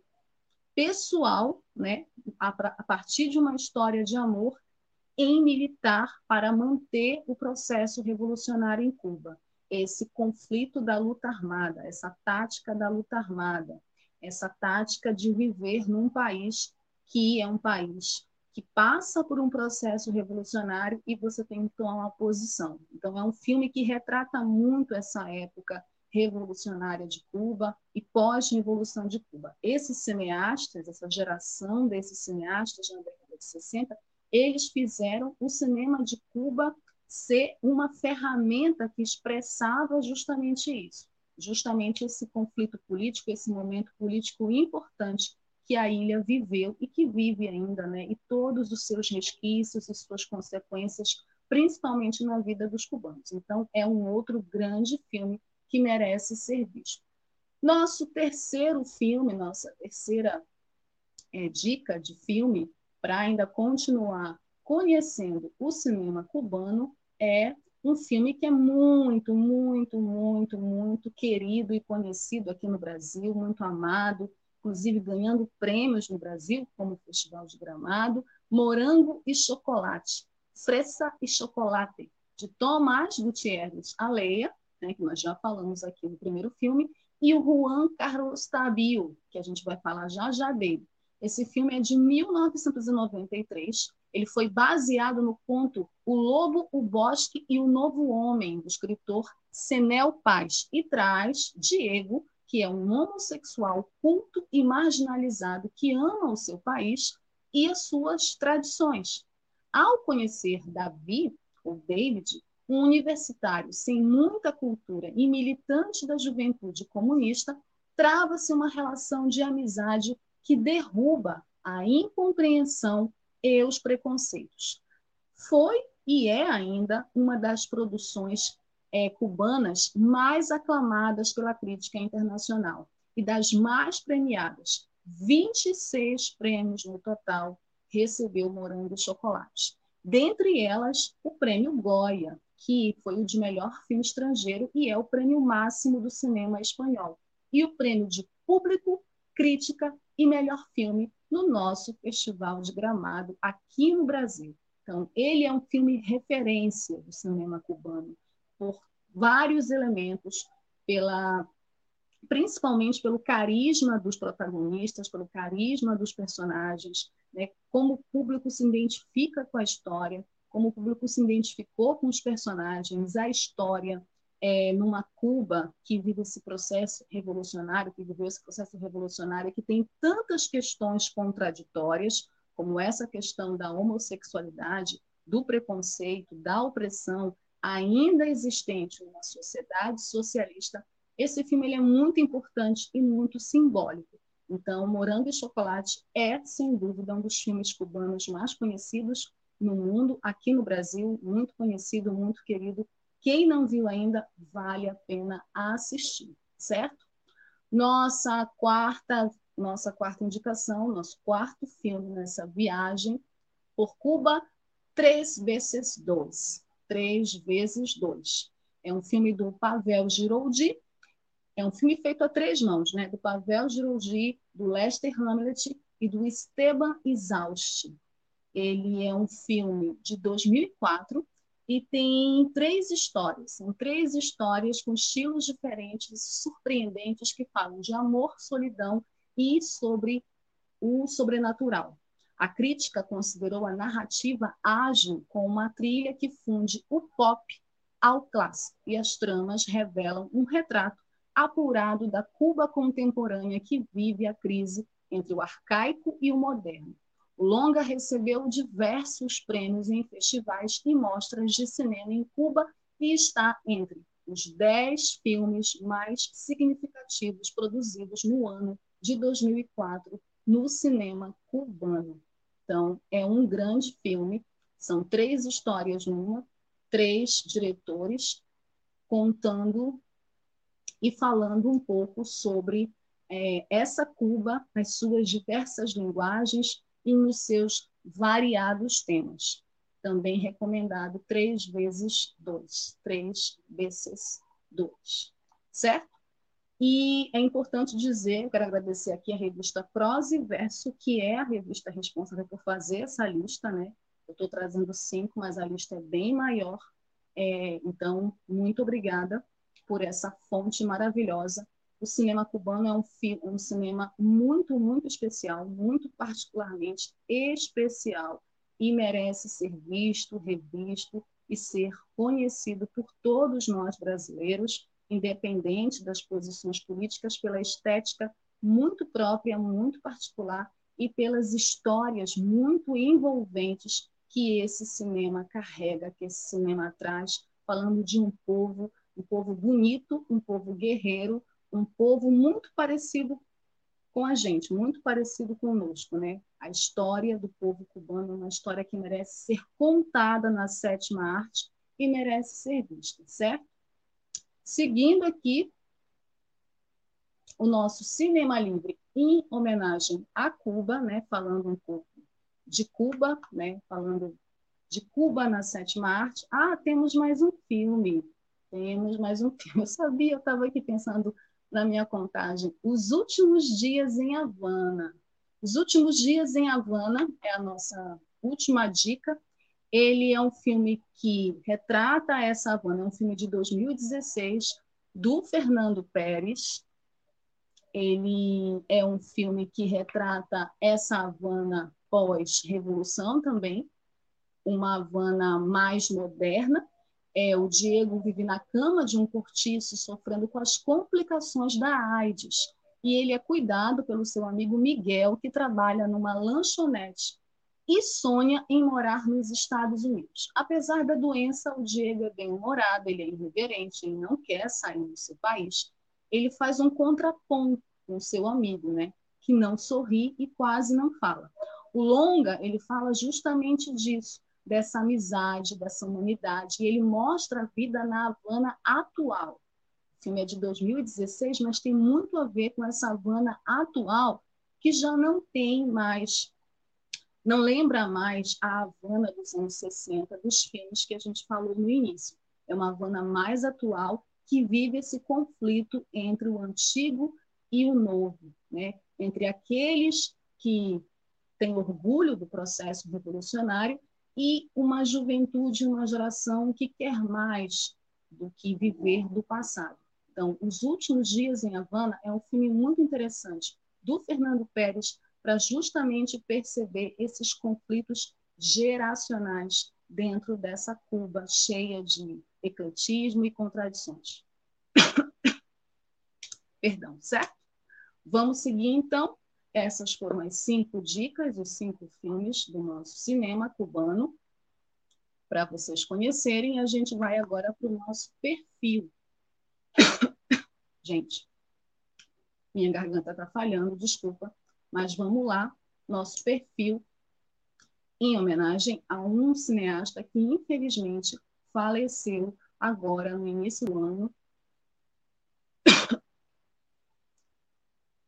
pessoal, né, a, a partir de uma história de amor em militar para manter o processo revolucionário em Cuba. Esse conflito da luta armada, essa tática da luta armada, essa tática de viver num país que é um país que passa por um processo revolucionário e você tem que tomar uma posição. Então, é um filme que retrata muito essa época revolucionária de Cuba e pós-revolução de Cuba. Esses cineastas, essa geração desses cineastas na década de 60, eles fizeram o cinema de Cuba ser uma ferramenta que expressava justamente isso, justamente esse conflito político, esse momento político importante que a ilha viveu e que vive ainda, né? E todos os seus resquícios e suas consequências, principalmente na vida dos cubanos. Então, é um outro grande filme que merece ser visto. Nosso terceiro filme, nossa terceira é, dica de filme para ainda continuar conhecendo o cinema cubano é um filme que é muito, muito, muito, muito querido e conhecido aqui no Brasil, muito amado, inclusive ganhando prêmios no Brasil, como o Festival de Gramado, Morango e Chocolate, Fresa e Chocolate, de Tomás Gutierrez Aleia, né, que nós já falamos aqui no primeiro filme, e o Juan Carlos Tabio, que a gente vai falar já já dele. Esse filme é de 1993. Ele foi baseado no conto O Lobo, o Bosque e o Novo Homem, do escritor Senel Paz, e traz Diego que é um homossexual culto e marginalizado que ama o seu país e as suas tradições. Ao conhecer Davi, ou David, um universitário sem muita cultura e militante da juventude comunista, trava-se uma relação de amizade que derruba a incompreensão e os preconceitos. Foi e é ainda uma das produções é, cubanas mais aclamadas pela crítica internacional e das mais premiadas. 26 prêmios no total recebeu Morango e Chocolate. Dentre elas, o prêmio Goya, que foi o de melhor filme estrangeiro e é o prêmio máximo do cinema espanhol, e o prêmio de público, crítica e melhor filme no nosso Festival de Gramado aqui no Brasil. Então, ele é um filme referência do cinema cubano por vários elementos, pela principalmente pelo carisma dos protagonistas, pelo carisma dos personagens, né? como o público se identifica com a história, como o público se identificou com os personagens, a história é, numa Cuba que vive esse processo revolucionário, que viveu esse processo revolucionário, que tem tantas questões contraditórias, como essa questão da homossexualidade, do preconceito, da opressão, ainda existente numa sociedade socialista, esse filme é muito importante e muito simbólico. Então, Morango e Chocolate é, sem dúvida, um dos filmes cubanos mais conhecidos no mundo, aqui no Brasil, muito conhecido, muito querido. Quem não viu ainda, vale a pena assistir, certo? Nossa quarta, nossa quarta indicação, nosso quarto filme nessa viagem por Cuba, Três vezes Dois. 3 vezes 2. É um filme do Pavel Giroldi, é um filme feito a três mãos, né? do Pavel Giroldi, do Lester Hamlet e do Esteban Isausti. Ele é um filme de 2004 e tem três histórias, são três histórias com estilos diferentes, surpreendentes, que falam de amor, solidão e sobre o sobrenatural. A crítica considerou a narrativa ágil com uma trilha que funde o pop ao clássico, e as tramas revelam um retrato apurado da Cuba contemporânea que vive a crise entre o arcaico e o moderno. O longa recebeu diversos prêmios em festivais e mostras de cinema em Cuba e está entre os dez filmes mais significativos produzidos no ano de 2004 no cinema cubano. Então, é um grande filme, são três histórias numa, três diretores contando e falando um pouco sobre é, essa Cuba, nas suas diversas linguagens e nos seus variados temas. Também recomendado três vezes dois, três vezes dois, certo? E é importante dizer, quero agradecer aqui a revista Prosa e Verso, que é a revista responsável por fazer essa lista, né? Eu estou trazendo cinco, mas a lista é bem maior. É, então, muito obrigada por essa fonte maravilhosa. O cinema cubano é um, um cinema muito, muito especial, muito particularmente especial, e merece ser visto, revisto e ser conhecido por todos nós brasileiros, independente das posições políticas, pela estética muito própria, muito particular e pelas histórias muito envolventes que esse cinema carrega, que esse cinema traz, falando de um povo um povo bonito, um povo guerreiro, um povo muito parecido com a gente, muito parecido conosco, né? A história do povo cubano é uma história que merece ser contada na sétima arte e merece ser vista, certo? Seguindo aqui o nosso Cinema Livre em homenagem a Cuba, né? Falando um pouco de Cuba, né? Falando de Cuba na sétima arte. Ah, temos mais um filme temos mais um filme. Eu sabia, eu estava aqui pensando na minha contagem. Os Últimos Dias em Havana. Os Últimos Dias em Havana é a nossa última dica. Ele é um filme que retrata essa Havana, é um filme de 2016, do Fernando Pérez. Ele é um filme que retrata essa Havana pós-revolução também, uma Havana mais moderna, é, o Diego vive na cama de um cortiço, sofrendo com as complicações da AIDS. E ele é cuidado pelo seu amigo Miguel, que trabalha numa lanchonete e sonha em morar nos Estados Unidos. Apesar da doença, o Diego é bem-humorado, ele é irreverente, ele não quer sair do seu país. Ele faz um contraponto com seu amigo, né? que não sorri e quase não fala. O longa, ele fala justamente disso, dessa amizade, dessa humanidade. E ele mostra a vida na Havana atual. O filme é de 2016, mas tem muito a ver com essa Havana atual, que já não tem mais, não lembra mais a Havana dos anos 60, dos filmes que a gente falou no início. É uma Havana mais atual que vive esse conflito entre o antigo e o novo, né? entre aqueles que têm orgulho do processo revolucionário e uma juventude, uma geração que quer mais do que viver do passado. Então, Os Últimos Dias em Havana é um filme muito interessante do Fernando Pérez para justamente perceber esses conflitos geracionais dentro dessa Cuba cheia de ecletismo e contradições. *coughs* Perdão, certo? Vamos seguir então essas foram as cinco dicas, os cinco filmes do nosso cinema cubano, para vocês conhecerem. A gente vai agora para o nosso perfil. *coughs* gente, minha garganta está falhando, desculpa, mas vamos lá. Nosso perfil em homenagem a um cineasta que, infelizmente, faleceu agora no início do ano, *coughs*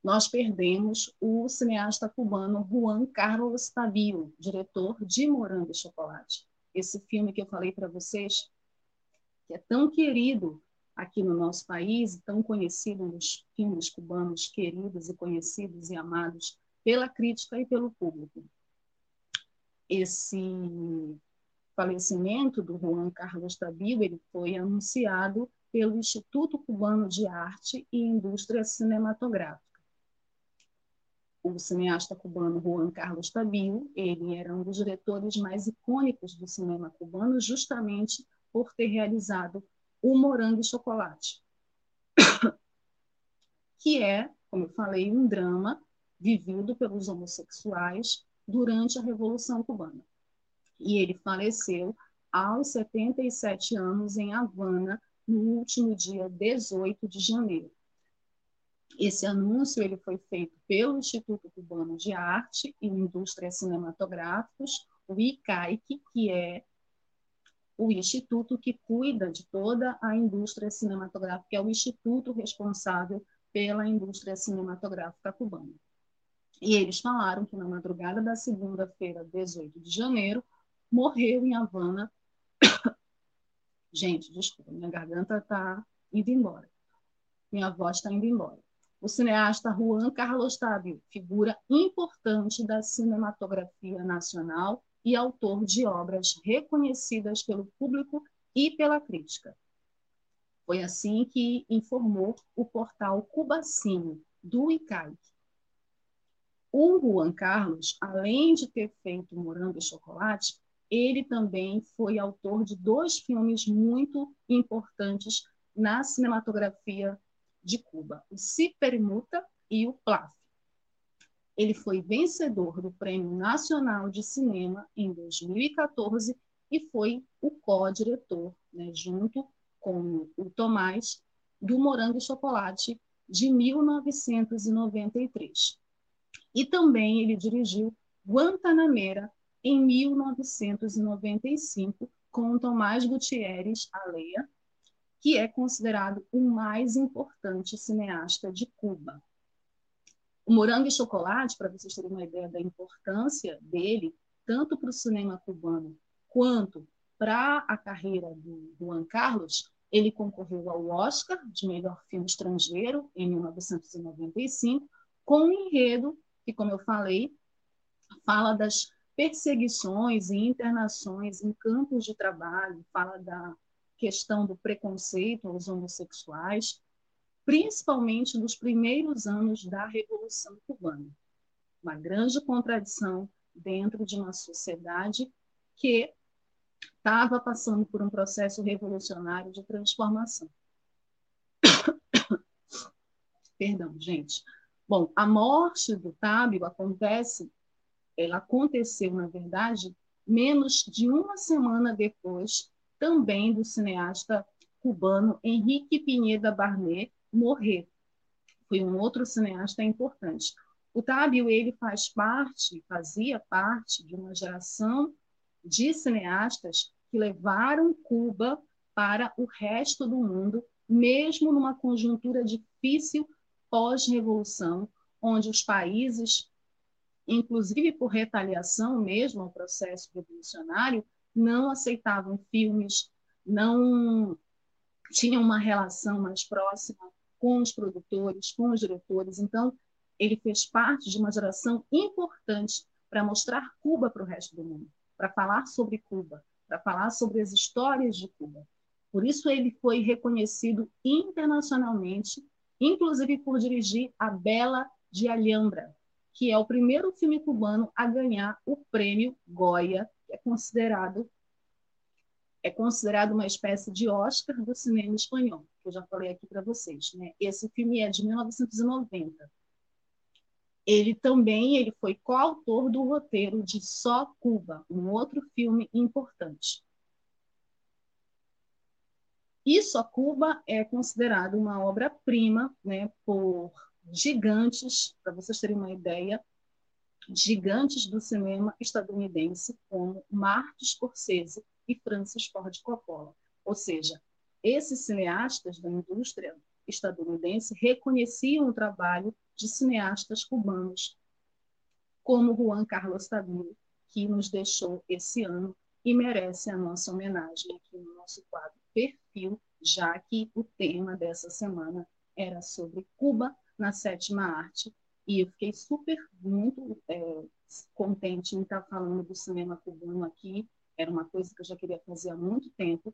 nós perdemos o cineasta cubano Juan Carlos Tabio, diretor de Morango e Chocolate. Esse filme que eu falei para vocês, que é tão querido aqui no nosso país, tão conhecido nos filmes cubanos queridos e conhecidos e amados pela crítica e pelo público. Esse falecimento do Juan Carlos Tabil ele foi anunciado pelo Instituto Cubano de Arte e Indústria Cinematográfica. O cineasta cubano Juan Carlos Tabil, ele era um dos diretores mais icônicos do cinema cubano, justamente por ter realizado O Morango e Chocolate, *coughs* que é, como eu falei, um drama vivido pelos homossexuais durante a Revolução Cubana. E ele faleceu aos 77 anos em Havana, no último dia 18 de janeiro. Esse anúncio ele foi feito pelo Instituto Cubano de Arte e Indústrias Cinematográficas, o ICAIC, que é o instituto que cuida de toda a indústria cinematográfica, é o instituto responsável pela indústria cinematográfica cubana. E eles falaram que na madrugada da segunda-feira, 18 de janeiro, morreu em Havana *coughs* Gente, desculpa, minha garganta está indo embora. Minha voz está indo embora. O cineasta Juan Carlos Távio, figura importante da cinematografia nacional e autor de obras reconhecidas pelo público e pela crítica. Foi assim que informou o portal Cubacine, do ICAIC. O Juan Carlos, além de ter feito Morango e Chocolate, ele também foi autor de dois filmes muito importantes na cinematografia de Cuba, o Si Permuta e o Plaf. Ele foi vencedor do Prêmio Nacional de Cinema em 2014 e foi o co-diretor, né, junto com o Tomás, do Morango e Chocolate de 1993. E também ele dirigiu Guantanamera, em 1995 com Tomás Gutierrez Aleia, que é considerado o mais importante cineasta de Cuba. O Morango e Chocolate, para vocês terem uma ideia da importância dele, tanto para o cinema cubano quanto para a carreira do Juan Carlos, ele concorreu ao Oscar de melhor filme estrangeiro em 1995, com um enredo que, como eu falei, fala das perseguições e internações em campos de trabalho, fala da questão do preconceito aos homossexuais, principalmente nos primeiros anos da Revolução Cubana. Uma grande contradição dentro de uma sociedade que estava passando por um processo revolucionário de transformação. *coughs* Perdão, gente. Bom, a morte do Tábio acontece ela aconteceu, na verdade, menos de uma semana depois, também do cineasta cubano Henrique Pineda Barnet morrer. Foi um outro cineasta importante. O Tábio ele faz parte, fazia parte de uma geração de cineastas que levaram Cuba para o resto do mundo, mesmo numa conjuntura difícil pós-revolução, onde os países inclusive por retaliação mesmo ao processo revolucionário, não aceitavam filmes, não tinham uma relação mais próxima com os produtores, com os diretores. Então, ele fez parte de uma geração importante para mostrar Cuba para o resto do mundo, para falar sobre Cuba, para falar sobre as histórias de Cuba. Por isso, ele foi reconhecido internacionalmente, inclusive por dirigir A Bela de Alhambra, que é o primeiro filme cubano a ganhar o prêmio Goya, que é considerado é considerado uma espécie de Oscar do cinema espanhol, que eu já falei aqui para vocês. Né? Esse filme é de 1990. Ele também ele foi coautor do roteiro de Só Cuba, um outro filme importante. E Só Cuba é considerado uma obra-prima né, por gigantes, para vocês terem uma ideia, gigantes do cinema estadunidense, como Martin Scorsese e Francis Ford Coppola. Ou seja, esses cineastas da indústria estadunidense reconheciam o trabalho de cineastas cubanos, como Juan Carlos Tavilo, que nos deixou esse ano e merece a nossa homenagem aqui no nosso quadro Perfil, já que o tema dessa semana era sobre Cuba na sétima arte. E eu fiquei super, muito é, contente em estar falando do cinema cubano aqui Era uma coisa que eu já queria fazer há muito tempo.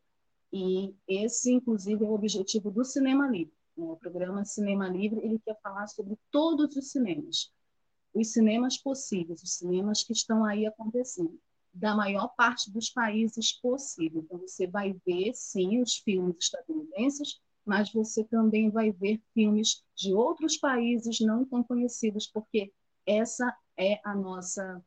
E esse, inclusive, é o objetivo do Cinema Livre. Né? O programa Cinema Livre ele quer falar sobre todos os cinemas, os cinemas possíveis, os cinemas que estão aí acontecendo, da maior parte dos países possível. Então, você vai ver, sim, os filmes estadunidenses, mas você também vai ver filmes de outros países não tão conhecidos, porque essa é a nossa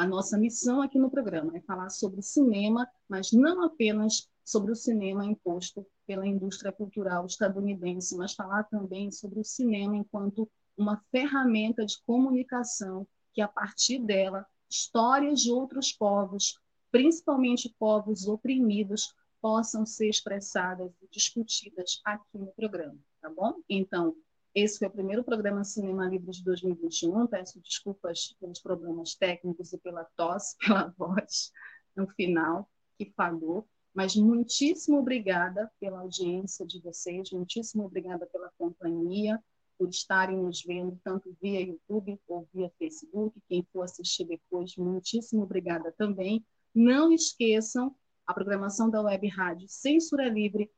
a nossa missão aqui no programa, é falar sobre cinema, mas não apenas sobre o cinema imposto pela indústria cultural estadunidense, mas falar também sobre o cinema enquanto uma ferramenta de comunicação que, a partir dela, histórias de outros povos, principalmente povos oprimidos, possam ser expressadas e discutidas aqui no programa, tá bom? Então, esse foi o primeiro programa Cinema Livre de 2021. Peço desculpas pelos problemas técnicos e pela tosse, *laughs* pela voz no final, que falhou. Mas muitíssimo obrigada pela audiência de vocês, muitíssimo obrigada pela companhia, por estarem nos vendo tanto via YouTube ou via Facebook. Quem for assistir depois, muitíssimo obrigada também. Não esqueçam a programação da Web Rádio Censura Livre.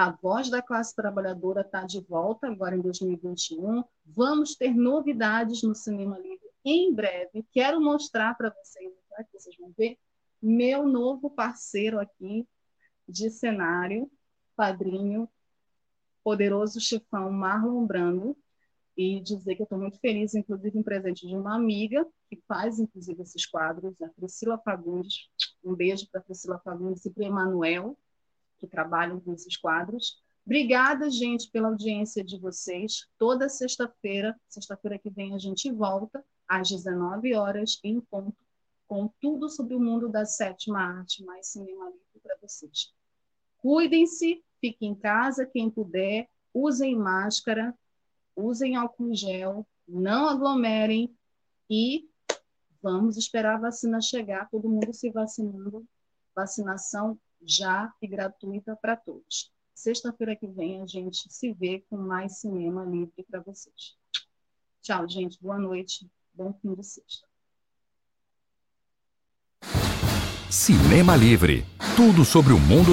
A voz da classe trabalhadora está de volta agora em 2021. Vamos ter novidades no Cinema Livre em breve. Quero mostrar para vocês, tá? que vocês vão ver, meu novo parceiro aqui de cenário, padrinho, poderoso chefão Marlon Brando, e dizer que eu estou muito feliz, inclusive, em presente de uma amiga que faz, inclusive, esses quadros, a Priscila Fagundes. Um beijo para Priscila Fagundes e para Emanuel, que trabalham com esses quadros. Obrigada, gente, pela audiência de vocês. Toda sexta-feira, sexta-feira que vem, a gente volta às 19 horas em ponto, com tudo sobre o mundo da sétima arte, mais cinema livre para vocês. Cuidem-se, fiquem em casa, quem puder, usem máscara, usem álcool gel, não aglomerem e vamos esperar a vacina chegar, todo mundo se vacinando, vacinação já e gratuita para todos. Sexta-feira que vem a gente se vê com mais cinema livre para vocês. Tchau, gente. Boa noite. Bom fim de sexta. Cinema Livre. Tudo sobre o mundo